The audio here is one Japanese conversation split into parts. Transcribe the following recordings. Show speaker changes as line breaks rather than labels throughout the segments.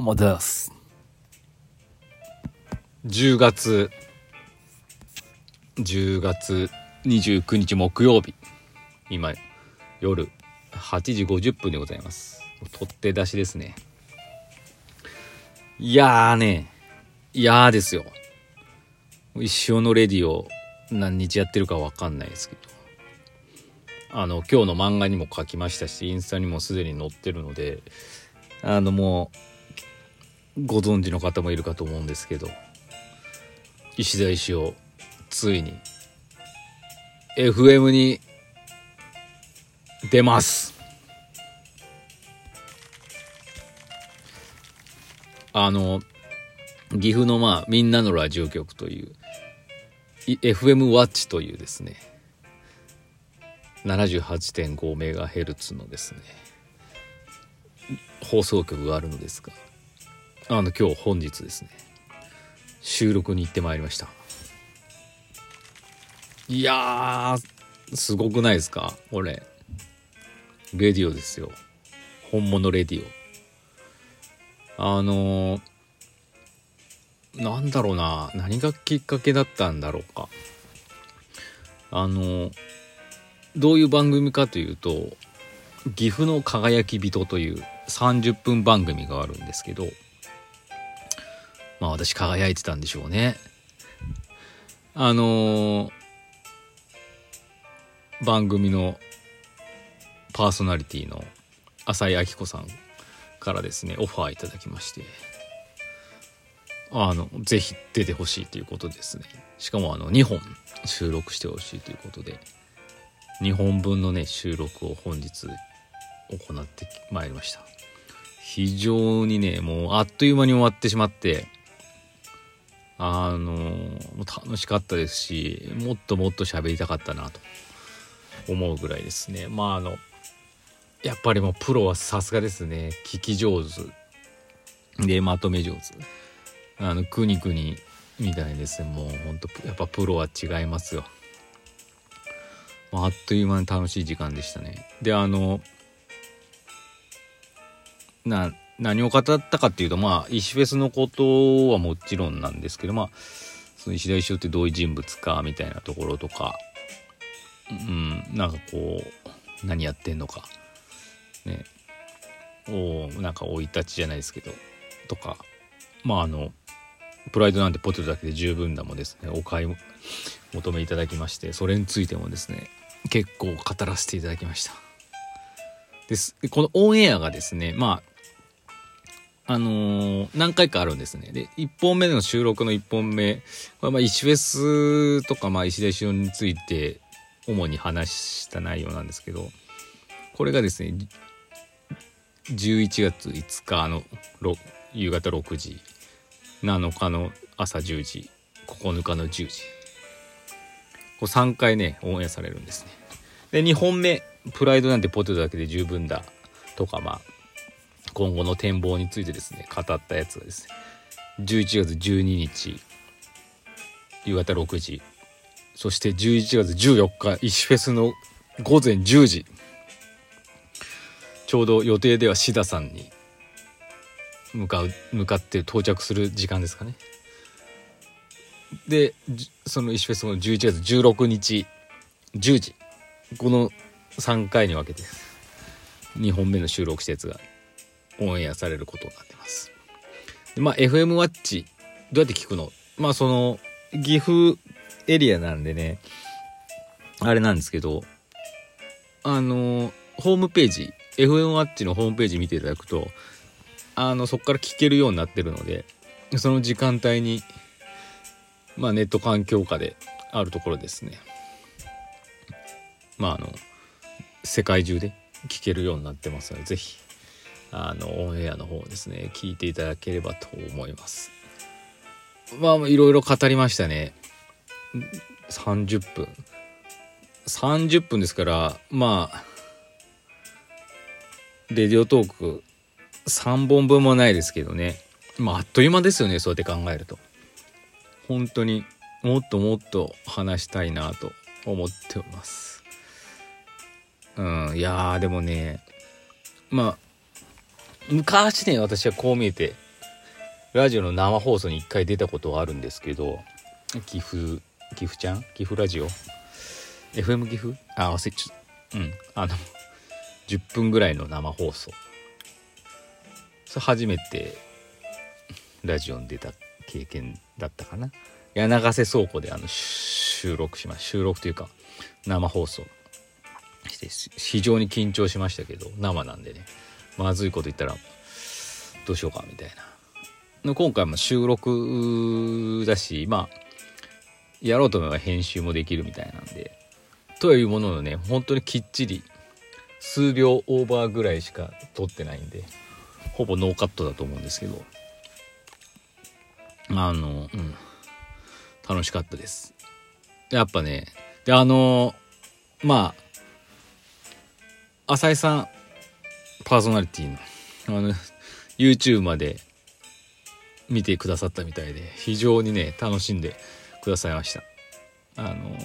うもです。
10月。10月29日木曜日。今夜8時50分でございます。取って出しですね。いやーね。いやーですよ。一生のレディを何日やってるかわかんないですけど。あの今日の漫画にも書きましたしインスタにもすでに載ってるのであのもうご存知の方もいるかと思うんですけど石田石をついに FM に出ます。あの岐阜のまあみんなのラジオ局という FM ワッチというですね 78.5MHz のですね放送局があるのですがあの今日本日ですね。収録に行ってまいりました。いやすごくないですか？これレディオですよ。本物レディオ。あのーなんだろうな。何がきっかけだったんだろうか。あのーどういう番組かというと岐阜の輝き人という30分番組があるんですけどまあ私輝いてたんでしょうね。あのー番組のパーソナリティの浅井明子さんからですねオファーいただきましてあのぜひ出てほしいということですねしかもあの2本収録してほしいということで2本分のね収録を本日行ってまいりました非常にねもうあっという間に終わってしまってあの楽しかったですしもっともっと喋りたかったなと思うぐらいですね。まああのやっぱりもうプロはさすがですね。聞き上手。でまとめ上手。あのくにくにみたいです。ねもうほんとやっぱプロは違いますよ。ああっという間に楽しい時間でしたね。であのな何を語ったかっていうとまあ石フェスのことはもちろんなんですけどまあその石田石尾ってどういう人物かみたいなところとかうんなんかこう何やってんのかねおなんか生い立ちじゃないですけどとかまああのプライドなんてポテトだけで十分だもですねお買い求めいただきましてそれについてもですね結構語らせていただきました。です。このオンエアがですねまああのー何回かあるんですね。で、1本目の収録の1本目、これはまあ石フェスとかまあ石田石尾について主に話した内容なんですけど、これがですね、11月5日の夕方6時、7日の朝10時、9日の10時。こう3回ね、オンエアされるんですね。で、2本目、プライドなんてポテトだけで十分だとか、まあ、今後の展望についてですね語ったやつがですね11月12日夕方6時そして11月14日石フェスの午前10時ちょうど予定では志田さんに向かう向かって到着する時間ですかね。でその石フェスの11月16日10時この3回に分けて2本目の収録したやつがオンエアされることになってます。でまあ FM ワッチどうやって聞くの？まあその岐阜エリアなんでねあれなんですけどあのホームページ FM ワッチのホームページ見ていただくとあのそこから聞けるようになってるのでその時間帯にまあネット環境下であるところですね。まああの世界中で聞けるようになってますのでぜひ。あのオンエアの方ですね聞いていただければと思います。まあいろいろ語りましたね。30分30分ですからまあレディオトーク3本分もないですけどね。まああっという間ですよねそうやって考えると。本当にもっともっと話したいなと思っております。うんいやーでもねまあ昔ね私はこう見えてラジオの生放送に一回出たことはあるんですけど岐阜岐阜ちゃん？岐阜ラジオ？FM 岐阜？あ忘れちゃったうん。あの10分ぐらいの生放送。それ初めてラジオに出た経験だったかな。柳瀬倉庫であの収録します収録というか生放送して非常に緊張しましたけど生なんでね。まずいこと言ったらどうしようかみたいな。今回も収録だしまあやろうと思えば編集もできるみたいなんでというもののね本当にきっちり数秒オーバーぐらいしか撮ってないんでほぼノーカットだと思うんですけどあのうん楽しかったです。やっぱねであのまあ浅井さんパーソナリティのあの YouTube まで見てくださったみたいで非常にね楽しんでくださいました。あの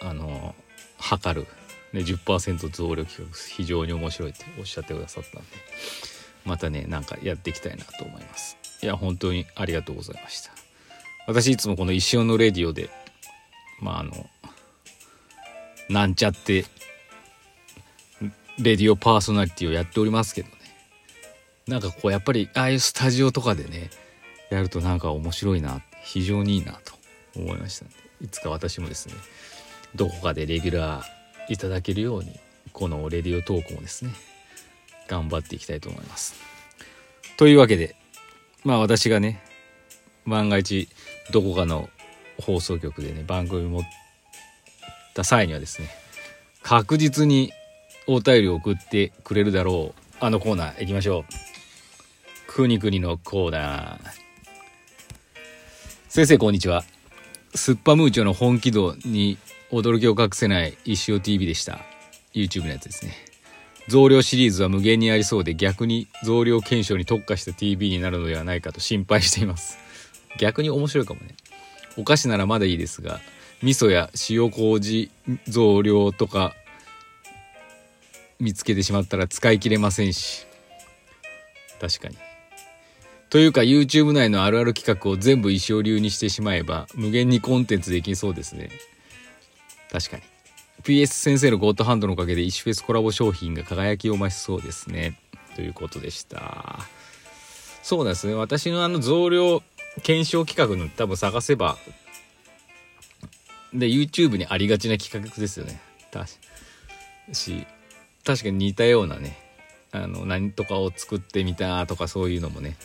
あの測る、ね、10%増量企画非常に面白いっておっしゃってくださったんでまたねなんかやっていきたいなと思います。いや本当にありがとうございました。私いつもこの石尾のレディオでまああのなんちゃってレディオパーソナリティをやっておりますけどねなんかこうやっぱりああいうスタジオとかでねやるとなんか面白いな非常にいいなと思いましたんでいつか私もですねどこかでレギュラーいただけるようにこのレディオトークもですね頑張っていきたいと思います。というわけでまあ私がね万が一どこかの放送局でね番組持った際にはですね確実にお便りを送ってくれるだろうあのコーナー行きましょう。くにくにのコーナー。先生こんにちは。スッパムーチョの本気度に驚きを隠せない石尾 TV でした。YouTube のやつですね。増量シリーズは無限にありそうで逆に増量検証に特化した TV になるのではないかと心配しています。逆に面白いかもね。お菓子ならまだいいですが、味噌や塩麹増量とか見つけてしまったら使い切れませんし。確かに。というか YouTube 内のあるある企画を全部石尾流にしてしまえば無限にコンテンツできそうですね。確かに。PS 先生のゴッドハンドのおかげで石フェスコラボ商品が輝きを増しそうですね。ということでした。そうですね。私のあの増量検証企画の多分探せば、で、YouTube にありがちな企画ですよね。し、確かに似たようなね、あの、何とかを作ってみたとかそういうのもね、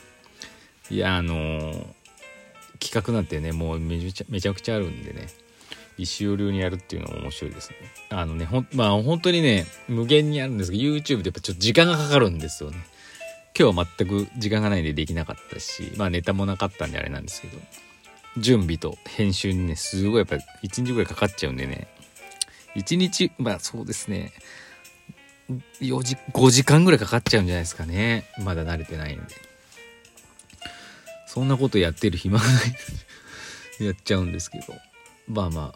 いやあのー、企画なんてねもうめちゃめちゃくちゃあるんでね。石尾流にやるっていうのも面白いですね。あのねほんまあ本当にね無限にあるんですけど YouTube でやっぱちょっと時間がかかるんですよね。今日は全く時間がないんでできなかったしまあネタもなかったんであれなんですけど準備と編集にねすごいやっぱ1日ぐらいかかっちゃうんでね。1日まあそうですね。4時5時間ぐらいかかっちゃうんじゃないですかね。まだ慣れてないんで。そんなことやってる暇がないやっちゃうんですけど。まあま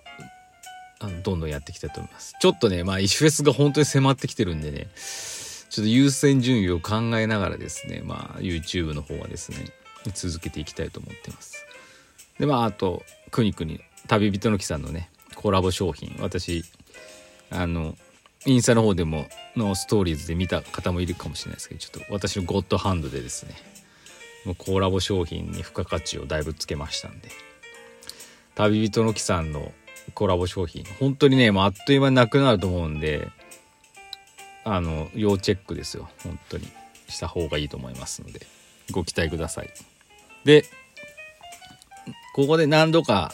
ああのどんどんやっていきたいと思います。ちょっとねまあ石フェスが本当に迫ってきてるんでね。ちょっと優先順位を考えながらですねまあ YouTube の方はですね続けていきたいと思ってます。でまああとくにくに旅人の木さんのねコラボ商品。私あのインスタの方でものストーリーズで見た方もいるかもしれないですけどちょっと私のゴッドハンドでですねもうコラボ商品に付加価値をだいぶつけましたんで。旅人の木さんのコラボ商品。本当にねもうあっという間になくなると思うんであの要チェックですよ。本当に。した方がいいと思いますので。ご期待ください。でここで何度か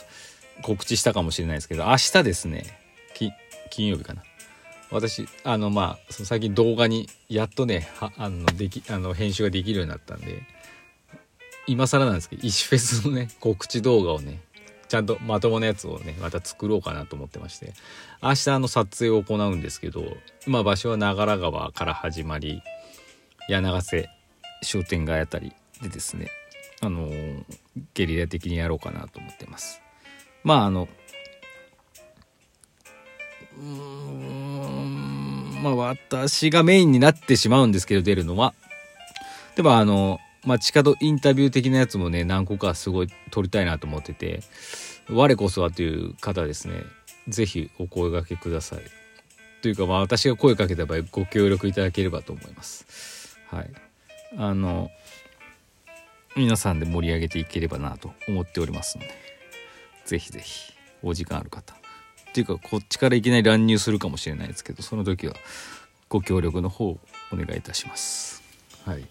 告知したかもしれないですけど明日ですね。金曜日かな。私あのまあその最近動画にやっとねあのできあの編集ができるようになったんで今更なんですけど石フェスのね 告知動画をねちゃんとまともなやつをねまた作ろうかなと思ってまして明日の撮影を行うんですけどまあ場所は長良川から始まり柳瀬商店街あたりでですねあのー、ゲリラ的にやろうかなと思ってます。まああのうんまあ私がメインになってしまうんですけど出るのはでもあの、街角インタビュー的なやつもね、何個かすごい撮りたいなと思ってて、我こそはという方ですね、ぜひお声掛けください。というか、まあ私が声かけた場合ご協力いただければと思います。はい。あの、皆さんで盛り上げていければなと思っておりますので、ぜひぜひお時間ある方。っていうか、こっちからいきなり乱入するかもしれないですけど、その時はご協力の方をお願いいたします。はい。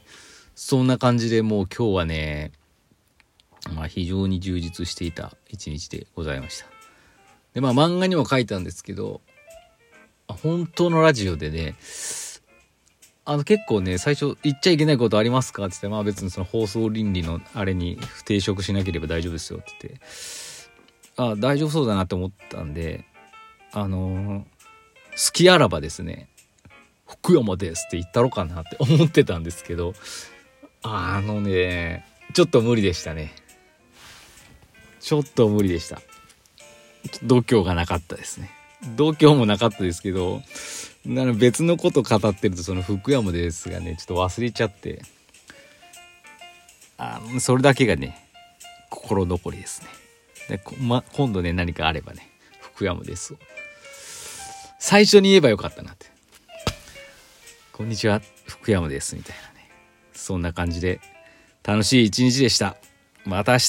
そんな感じでもう今日はね、まあ非常に充実していた一日でございました。で、まあ漫画にも書いたんですけど、本当のラジオでね、あの結構ね、最初言っちゃいけないことありますか？って言って、まあ別にその放送倫理のあれに不抵触しなければ大丈夫ですよって言って、あ大丈夫そうだなって思ったんで、あのー、好きあらばですね、福山ですって言ったろかなって思ってたんですけど、あのね、ちょっと無理でしたね。ちょっと無理でした。度胸がなかったですね。度胸もなかったですけど、なの別のこと語ってるとその福山ですがね、ちょっと忘れちゃって、あそれだけがね、心残りですね。でま、今度ね、何かあればね、福山です最初に言えばよかったなって。こんにちは、福山です、みたいなね。そんな感じで、楽しい一日でした。また明日